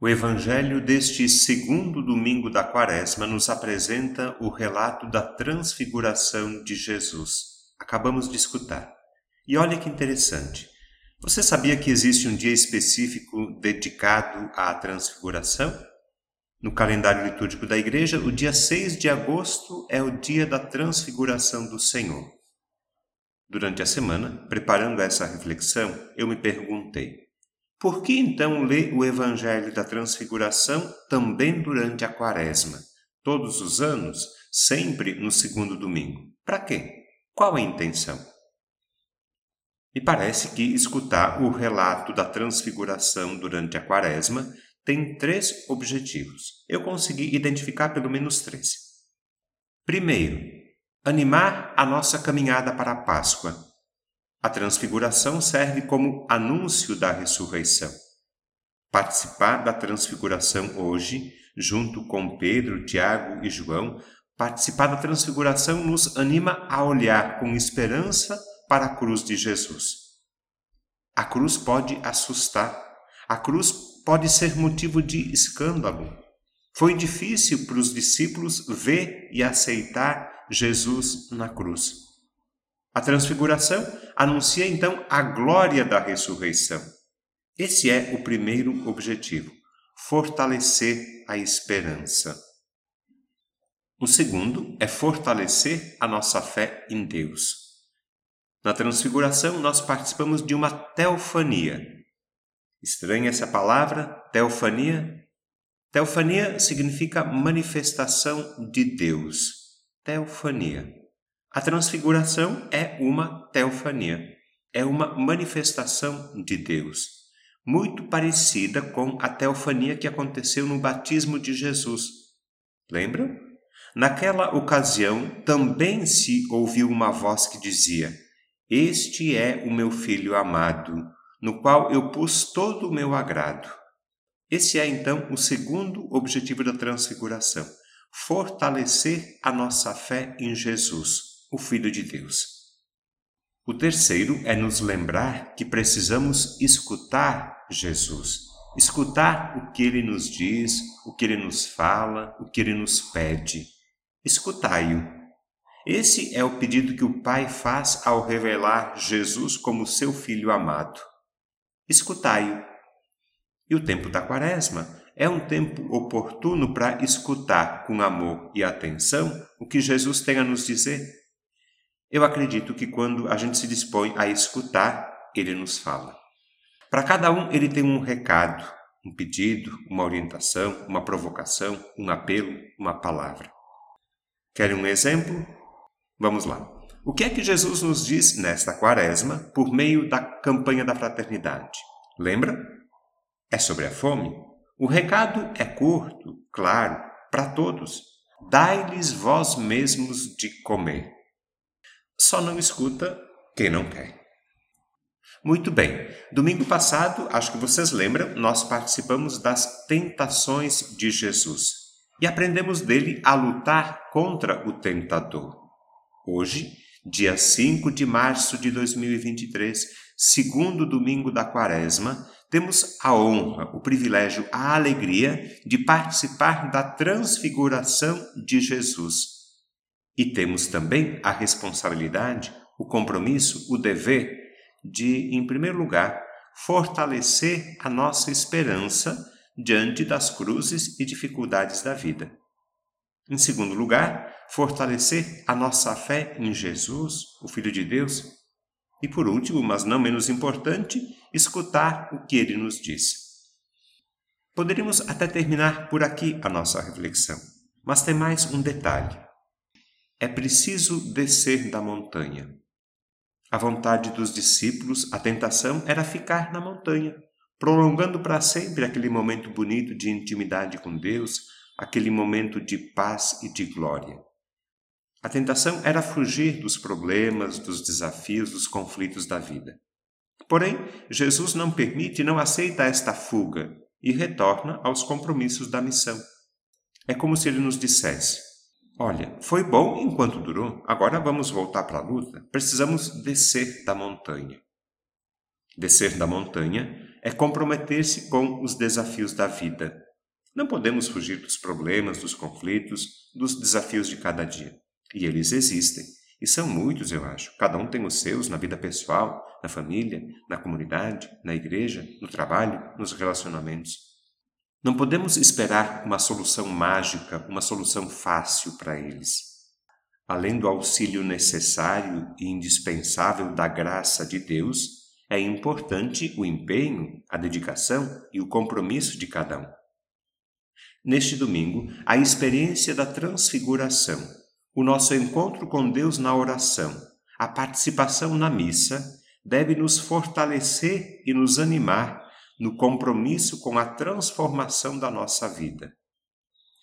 O Evangelho deste segundo domingo da Quaresma nos apresenta o relato da transfiguração de Jesus. Acabamos de escutar. E olha que interessante. Você sabia que existe um dia específico dedicado à transfiguração? No calendário litúrgico da Igreja, o dia 6 de agosto é o dia da transfiguração do Senhor. Durante a semana, preparando essa reflexão, eu me perguntei: por que então ler o Evangelho da Transfiguração também durante a Quaresma, todos os anos, sempre no segundo domingo? Para quê? Qual a intenção? Me parece que escutar o relato da Transfiguração durante a Quaresma tem três objetivos. Eu consegui identificar pelo menos três. Primeiro, animar a nossa caminhada para a Páscoa a transfiguração serve como anúncio da ressurreição. Participar da transfiguração hoje, junto com Pedro, Tiago e João, participar da transfiguração nos anima a olhar com esperança para a cruz de Jesus. A cruz pode assustar, a cruz pode ser motivo de escândalo. Foi difícil para os discípulos ver e aceitar Jesus na cruz. A transfiguração anuncia então a glória da ressurreição. Esse é o primeiro objetivo: fortalecer a esperança. O segundo é fortalecer a nossa fé em Deus. Na transfiguração, nós participamos de uma teofania. Estranha essa palavra, teofania? Teofania significa manifestação de Deus. Teofania. A transfiguração é uma teofania, é uma manifestação de Deus, muito parecida com a teofania que aconteceu no batismo de Jesus. Lembram? Naquela ocasião também se ouviu uma voz que dizia: Este é o meu filho amado, no qual eu pus todo o meu agrado. Esse é então o segundo objetivo da transfiguração: fortalecer a nossa fé em Jesus o Filho de Deus. O terceiro é nos lembrar que precisamos escutar Jesus, escutar o que ele nos diz, o que ele nos fala, o que ele nos pede. Escutai-o. Esse é o pedido que o Pai faz ao revelar Jesus como seu Filho amado. Escutai-o. E o tempo da Quaresma é um tempo oportuno para escutar com amor e atenção o que Jesus tem a nos dizer eu acredito que quando a gente se dispõe a escutar, ele nos fala. Para cada um, ele tem um recado, um pedido, uma orientação, uma provocação, um apelo, uma palavra. Querem um exemplo? Vamos lá. O que é que Jesus nos diz nesta quaresma por meio da campanha da fraternidade? Lembra? É sobre a fome. O recado é curto, claro, para todos. Dai-lhes vós mesmos de comer. Só não escuta quem não quer. Muito bem, domingo passado, acho que vocês lembram, nós participamos das tentações de Jesus e aprendemos dele a lutar contra o tentador. Hoje, dia 5 de março de 2023, segundo domingo da quaresma, temos a honra, o privilégio, a alegria de participar da transfiguração de Jesus e temos também a responsabilidade, o compromisso, o dever de, em primeiro lugar, fortalecer a nossa esperança diante das cruzes e dificuldades da vida. Em segundo lugar, fortalecer a nossa fé em Jesus, o Filho de Deus. E por último, mas não menos importante, escutar o que ele nos diz. Poderíamos até terminar por aqui a nossa reflexão, mas tem mais um detalhe. É preciso descer da montanha. A vontade dos discípulos, a tentação era ficar na montanha, prolongando para sempre aquele momento bonito de intimidade com Deus, aquele momento de paz e de glória. A tentação era fugir dos problemas, dos desafios, dos conflitos da vida. Porém, Jesus não permite, não aceita esta fuga e retorna aos compromissos da missão. É como se ele nos dissesse: Olha, foi bom enquanto durou, agora vamos voltar para a luta. Precisamos descer da montanha. Descer da montanha é comprometer-se com os desafios da vida. Não podemos fugir dos problemas, dos conflitos, dos desafios de cada dia. E eles existem. E são muitos, eu acho. Cada um tem os seus na vida pessoal, na família, na comunidade, na igreja, no trabalho, nos relacionamentos. Não podemos esperar uma solução mágica, uma solução fácil para eles. Além do auxílio necessário e indispensável da graça de Deus, é importante o empenho, a dedicação e o compromisso de cada um. Neste domingo, a experiência da transfiguração, o nosso encontro com Deus na oração, a participação na missa deve nos fortalecer e nos animar no compromisso com a transformação da nossa vida.